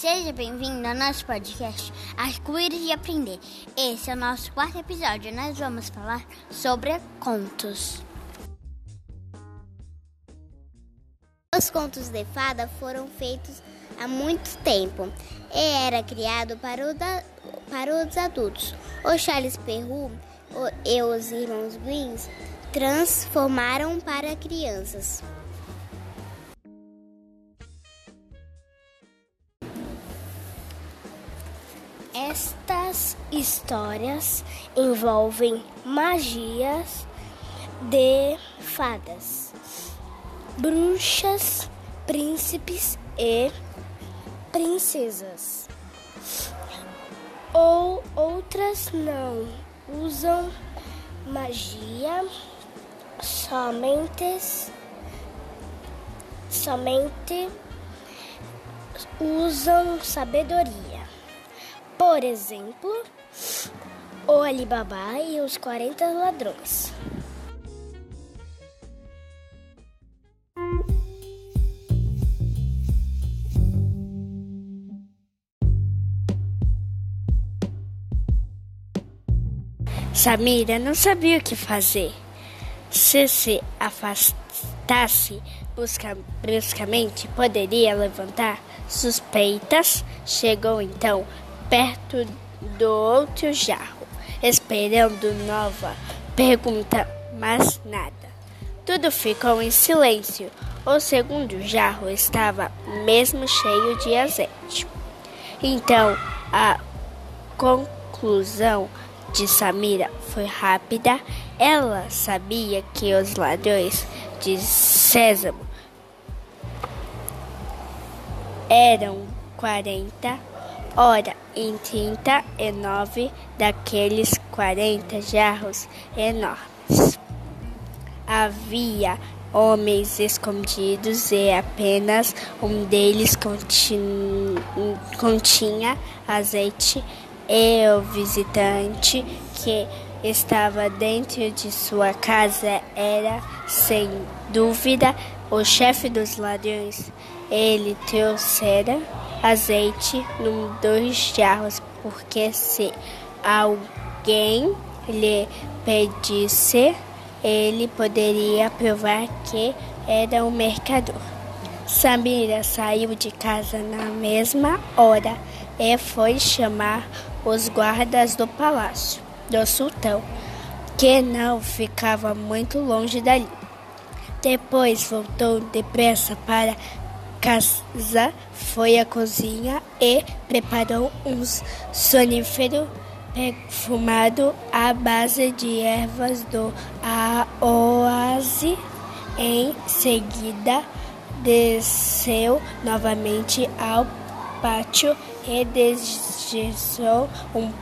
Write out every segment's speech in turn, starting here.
Seja bem-vindo ao nosso podcast Arco-Íris e Aprender. Esse é o nosso quarto episódio. Nós vamos falar sobre contos. Os contos de fada foram feitos há muito tempo e era criado para, da, para os adultos. O Charles Perrault e os irmãos Grimm transformaram para crianças. Estas histórias envolvem magias de fadas, bruxas, príncipes e princesas. Ou outras não usam magia, somente somente usam sabedoria. Por exemplo, o Alibaba e os 40 ladrões. Samira não sabia o que fazer. Se se afastasse bruscamente, poderia levantar suspeitas. Chegou então perto do outro jarro, esperando nova pergunta, mas nada. Tudo ficou em silêncio. O segundo jarro estava mesmo cheio de azeite. Então, a conclusão de Samira foi rápida. Ela sabia que os ladrões de sésamo eram quarenta Ora, em trinta e nove daqueles quarenta jarros enormes havia homens escondidos e apenas um deles continha azeite e o visitante que estava dentro de sua casa era, sem dúvida, o chefe dos ladrões. Ele trouxera azeite num dois jarros, porque se alguém lhe pedisse, ele poderia provar que era um mercador. Samira saiu de casa na mesma hora e foi chamar os guardas do palácio do sultão, que não ficava muito longe dali. Depois voltou depressa para casa, foi à cozinha e preparou um sonífero perfumado à base de ervas do oásis. Em seguida, desceu novamente ao pátio e despejou um,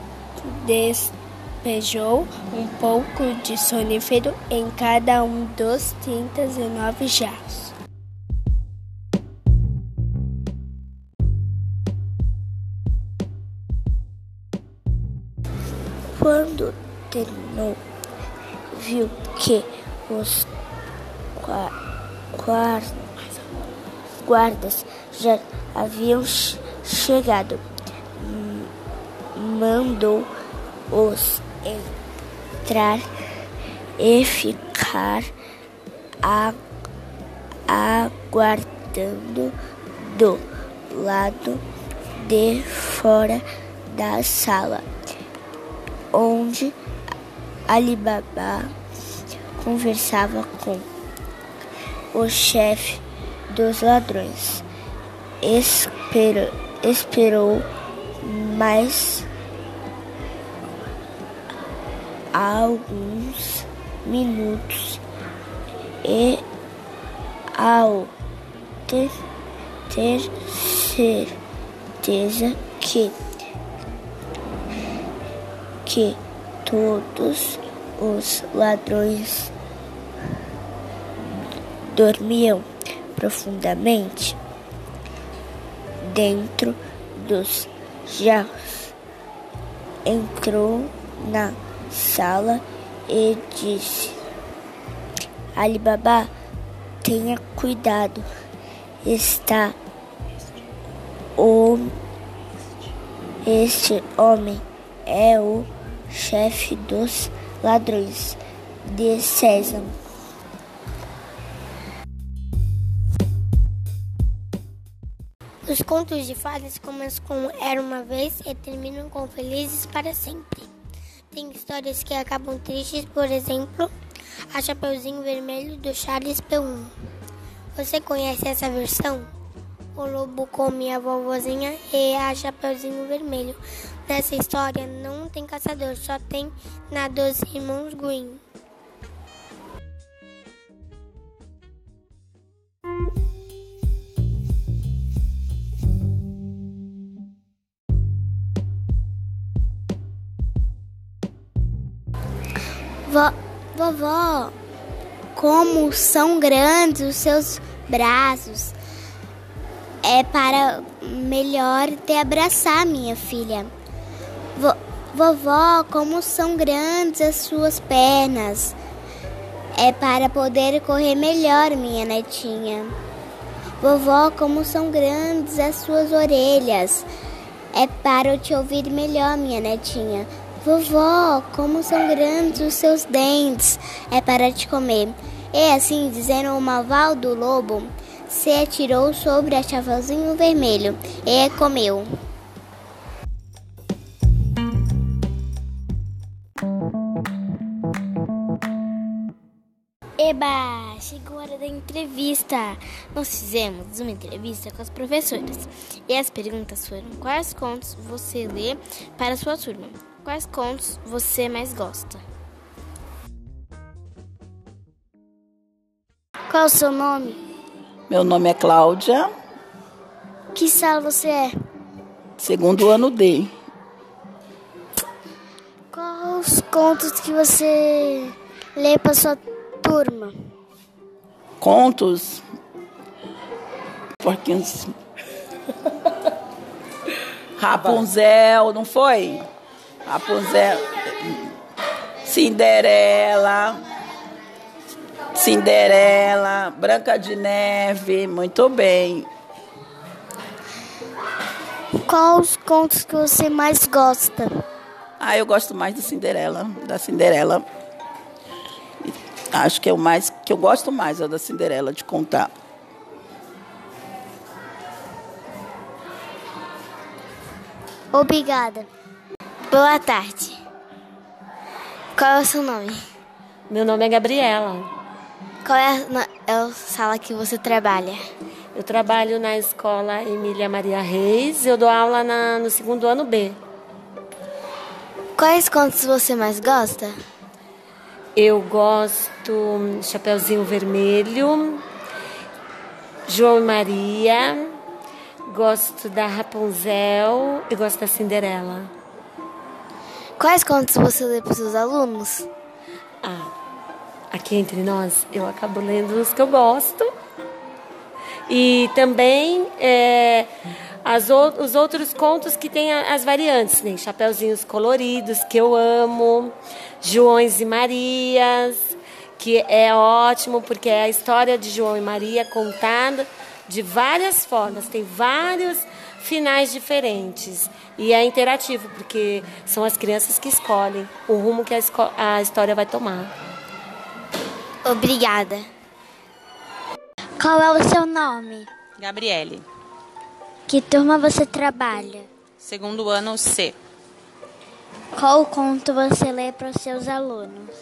despejou um pouco de sonífero em cada um dos 39 jarros. Quando terminou, viu que os guardas já haviam chegado. Mandou os entrar e ficar aguardando do lado de fora da sala onde Alibaba conversava com o chefe dos ladrões. Esperou, esperou mais alguns minutos e ao ter, ter certeza que todos os ladrões dormiam profundamente dentro dos jarros. Entrou na sala e disse: Alibaba, tenha cuidado, está O, este homem é o chefe dos ladrões de César. Os contos de fadas começam com Era uma vez e terminam com Felizes para sempre. Tem histórias que acabam tristes, por exemplo, A Chapeuzinho Vermelho do Charles P1. Você conhece essa versão? O lobo come a vovozinha e a Chapeuzinho Vermelho. Nessa história não tem caçador, só tem na dos irmãos Green. Vo vovó, como são grandes os seus braços. É para melhor te abraçar, minha filha. Vo vovó, como são grandes as suas pernas. É para poder correr melhor, minha netinha. Vovó, como são grandes as suas orelhas. É para eu te ouvir melhor, minha netinha. Vovó, como são grandes os seus dentes, é para te comer. E assim dizendo, o malvado lobo se atirou sobre a chapeuzinho vermelho e comeu. Eba, chegou a hora da entrevista. Nós fizemos uma entrevista com as professoras e as perguntas foram: quais contos você lê para sua turma? Quais contos você mais gosta? Qual o seu nome? Meu nome é Cláudia. Que sala você é? Segundo ano D. Quais os contos que você lê para sua turma? Contos. Porquinhos. Rapunzel, não foi? Rapunzel, Cinderela, Cinderela, Branca de Neve, muito bem. Qual os contos que você mais gosta? Ah, eu gosto mais do Cinderela, da Cinderela. Acho que é o mais que eu gosto mais é da Cinderela de contar. Obrigada. Boa tarde. Qual é o seu nome? Meu nome é Gabriela. Qual é a, é a sala que você trabalha? Eu trabalho na escola Emília Maria Reis. Eu dou aula na, no segundo ano B. Quais contos você mais gosta? Eu gosto Chapeuzinho Vermelho, João e Maria, gosto da Rapunzel e gosto da Cinderela. Quais contos você lê para os seus alunos? Ah, aqui entre nós, eu acabo lendo os que eu gosto. E também é, as, os outros contos que tem as variantes, né? Chapeuzinhos coloridos, que eu amo, Joões e Marias, que é ótimo, porque é a história de João e Maria contada de várias formas, tem vários finais diferentes. E é interativo, porque são as crianças que escolhem o rumo que a, a história vai tomar. Obrigada. Qual é o seu nome? Gabriele. Que turma você trabalha? Segundo ano C. Qual conto você lê para os seus alunos?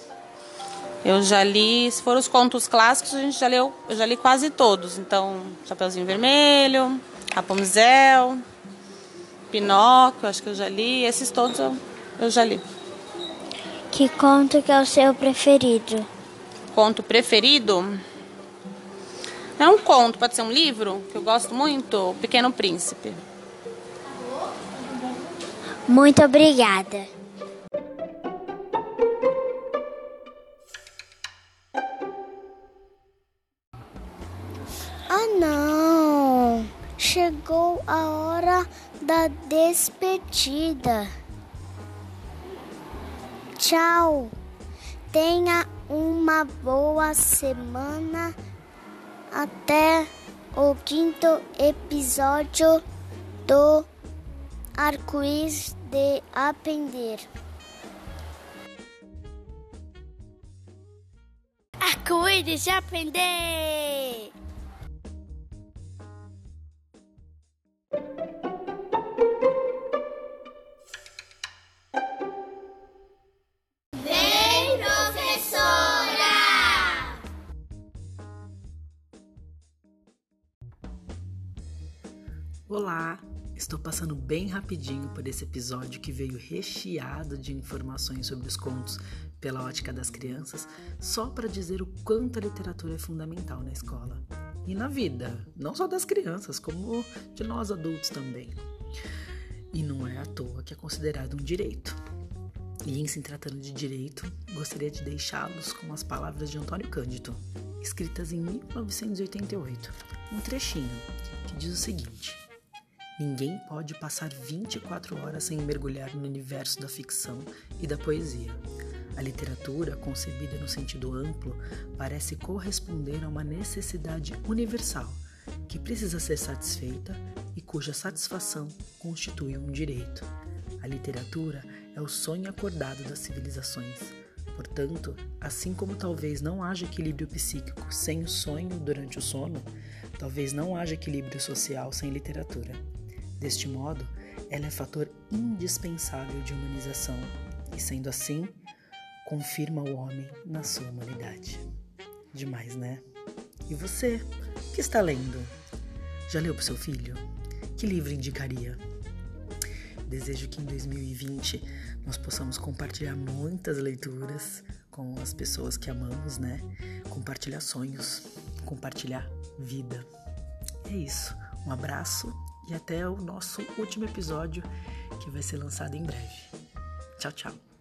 Eu já li, se for os contos clássicos, a gente já leu, eu já li quase todos. Então, Chapeuzinho Vermelho, Rapunzel, Pinóquio, acho que eu já li. Esses todos eu, eu já li. Que conto que é o seu preferido? Conto preferido? É um conto, pode ser um livro, que eu gosto muito, O Pequeno Príncipe. Muito obrigada. Ah, não! Chegou a hora da despedida. Tchau! Tenha uma boa semana. Até o quinto episódio do arco-íris de aprender. Arco-íris de aprender! Estou passando bem rapidinho por esse episódio que veio recheado de informações sobre os contos pela ótica das crianças, só para dizer o quanto a literatura é fundamental na escola e na vida, não só das crianças, como de nós adultos também. E não é à toa que é considerado um direito. E em se tratando de direito, gostaria de deixá-los com as palavras de Antônio Cândido, escritas em 1988, um trechinho que diz o seguinte: Ninguém pode passar 24 horas sem mergulhar no universo da ficção e da poesia. A literatura, concebida no sentido amplo, parece corresponder a uma necessidade universal que precisa ser satisfeita e cuja satisfação constitui um direito. A literatura é o sonho acordado das civilizações. Portanto, assim como talvez não haja equilíbrio psíquico sem o sonho durante o sono, talvez não haja equilíbrio social sem literatura. Deste modo, ela é fator indispensável de humanização e, sendo assim, confirma o homem na sua humanidade. Demais, né? E você, que está lendo? Já leu para seu filho? Que livro indicaria? Desejo que em 2020 nós possamos compartilhar muitas leituras com as pessoas que amamos, né? Compartilhar sonhos, compartilhar vida. É isso. Um abraço e até o nosso último episódio que vai ser lançado em breve. Tchau, tchau.